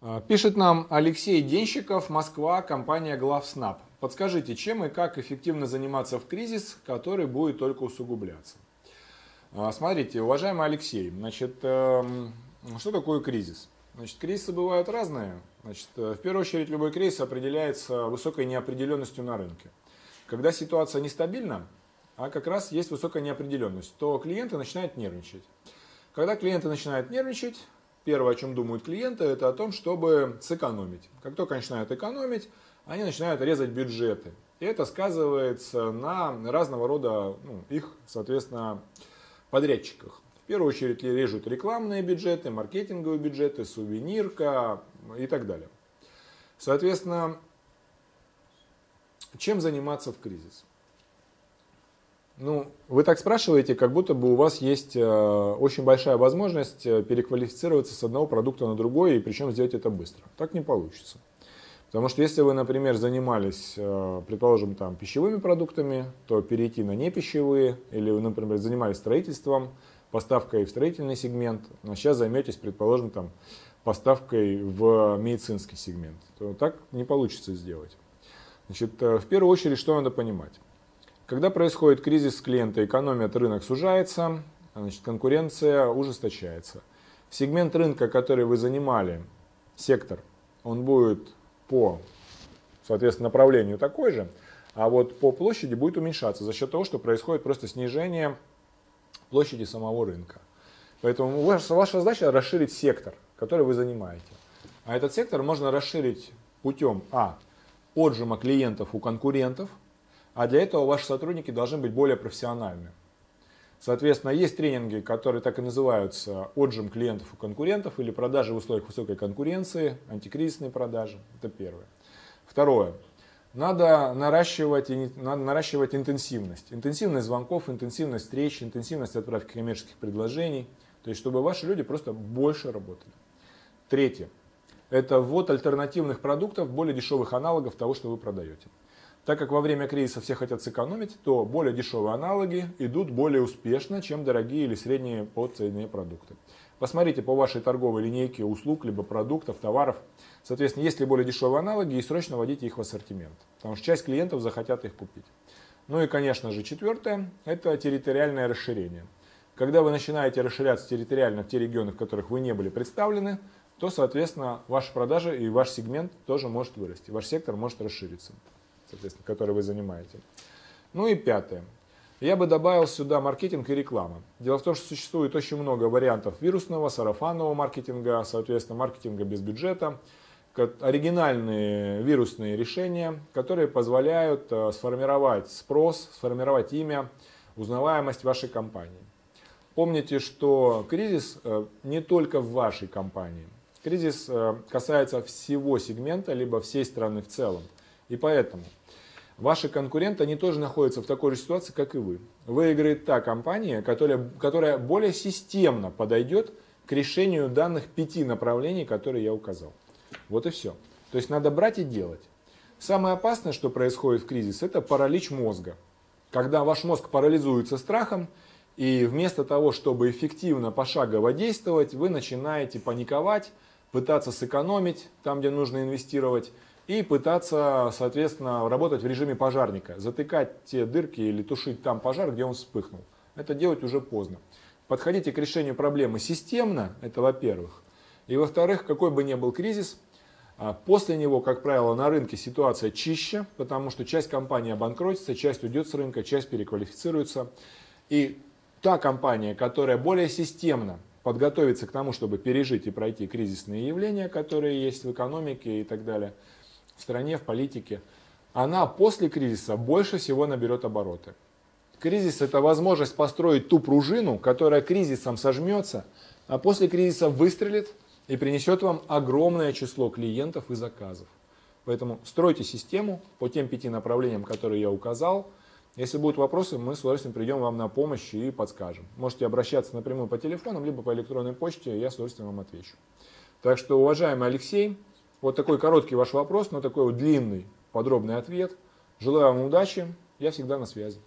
А, пишет нам Алексей Денщиков, Москва, компания Главснаб. Подскажите, чем и как эффективно заниматься в кризис, который будет только усугубляться? А, смотрите, уважаемый Алексей, значит, эм, что такое кризис? Значит, кризисы бывают разные. Значит, э, в первую очередь, любой кризис определяется высокой неопределенностью на рынке. Когда ситуация нестабильна, а как раз есть высокая неопределенность, то клиенты начинают нервничать. Когда клиенты начинают нервничать, первое, о чем думают клиенты, это о том, чтобы сэкономить. Как только начинают экономить, они начинают резать бюджеты. И это сказывается на разного рода ну, их, соответственно, подрядчиках. В первую очередь режут рекламные бюджеты, маркетинговые бюджеты, сувенирка и так далее. Соответственно, чем заниматься в кризис? Ну, вы так спрашиваете, как будто бы у вас есть э, очень большая возможность э, переквалифицироваться с одного продукта на другой, и причем сделать это быстро. Так не получится. Потому что если вы, например, занимались, э, предположим, там, пищевыми продуктами, то перейти на непищевые, или вы, например, занимались строительством, поставкой в строительный сегмент, но сейчас займетесь, предположим, там, поставкой в медицинский сегмент, то так не получится сделать. Значит, в первую очередь, что надо понимать? Когда происходит кризис клиента, экономия, рынок сужается, значит, конкуренция ужесточается. Сегмент рынка, который вы занимали, сектор, он будет по, соответственно, направлению такой же, а вот по площади будет уменьшаться за счет того, что происходит просто снижение площади самого рынка. Поэтому ваша, ваша задача расширить сектор, который вы занимаете. А этот сектор можно расширить путем а. отжима клиентов у конкурентов – а для этого ваши сотрудники должны быть более профессиональны. Соответственно, есть тренинги, которые так и называются отжим клиентов у конкурентов или продажи в условиях высокой конкуренции, антикризисные продажи. Это первое. Второе. Надо наращивать, надо наращивать интенсивность. Интенсивность звонков, интенсивность встреч, интенсивность отправки коммерческих предложений. То есть, чтобы ваши люди просто больше работали. Третье. Это ввод альтернативных продуктов, более дешевых аналогов того, что вы продаете. Так как во время кризиса все хотят сэкономить, то более дешевые аналоги идут более успешно, чем дорогие или средние по цене продукты. Посмотрите по вашей торговой линейке услуг, либо продуктов, товаров. Соответственно, есть ли более дешевые аналоги и срочно вводите их в ассортимент. Потому что часть клиентов захотят их купить. Ну и, конечно же, четвертое – это территориальное расширение. Когда вы начинаете расширяться территориально в те регионы, в которых вы не были представлены, то, соответственно, ваши продажи и ваш сегмент тоже может вырасти, ваш сектор может расшириться соответственно, который вы занимаете. Ну и пятое. Я бы добавил сюда маркетинг и реклама. Дело в том, что существует очень много вариантов вирусного, сарафанного маркетинга, соответственно, маркетинга без бюджета, оригинальные вирусные решения, которые позволяют э, сформировать спрос, сформировать имя, узнаваемость вашей компании. Помните, что кризис э, не только в вашей компании. Кризис э, касается всего сегмента, либо всей страны в целом. И поэтому Ваши конкуренты, они тоже находятся в такой же ситуации, как и вы. Выиграет та компания, которая, которая более системно подойдет к решению данных пяти направлений, которые я указал. Вот и все. То есть надо брать и делать. Самое опасное, что происходит в кризис, это паралич мозга. Когда ваш мозг парализуется страхом, и вместо того, чтобы эффективно пошагово действовать, вы начинаете паниковать, пытаться сэкономить там, где нужно инвестировать, и пытаться, соответственно, работать в режиме пожарника, затыкать те дырки или тушить там пожар, где он вспыхнул. Это делать уже поздно. Подходите к решению проблемы системно, это во-первых. И во-вторых, какой бы ни был кризис, а, после него, как правило, на рынке ситуация чище, потому что часть компаний обанкротится, часть уйдет с рынка, часть переквалифицируется. И та компания, которая более системно подготовится к тому, чтобы пережить и пройти кризисные явления, которые есть в экономике и так далее – в стране, в политике, она после кризиса больше всего наберет обороты. Кризис – это возможность построить ту пружину, которая кризисом сожмется, а после кризиса выстрелит и принесет вам огромное число клиентов и заказов. Поэтому стройте систему по тем пяти направлениям, которые я указал. Если будут вопросы, мы с удовольствием придем вам на помощь и подскажем. Можете обращаться напрямую по телефону, либо по электронной почте, я с удовольствием вам отвечу. Так что, уважаемый Алексей, вот такой короткий ваш вопрос, но такой вот длинный, подробный ответ. Желаю вам удачи, я всегда на связи.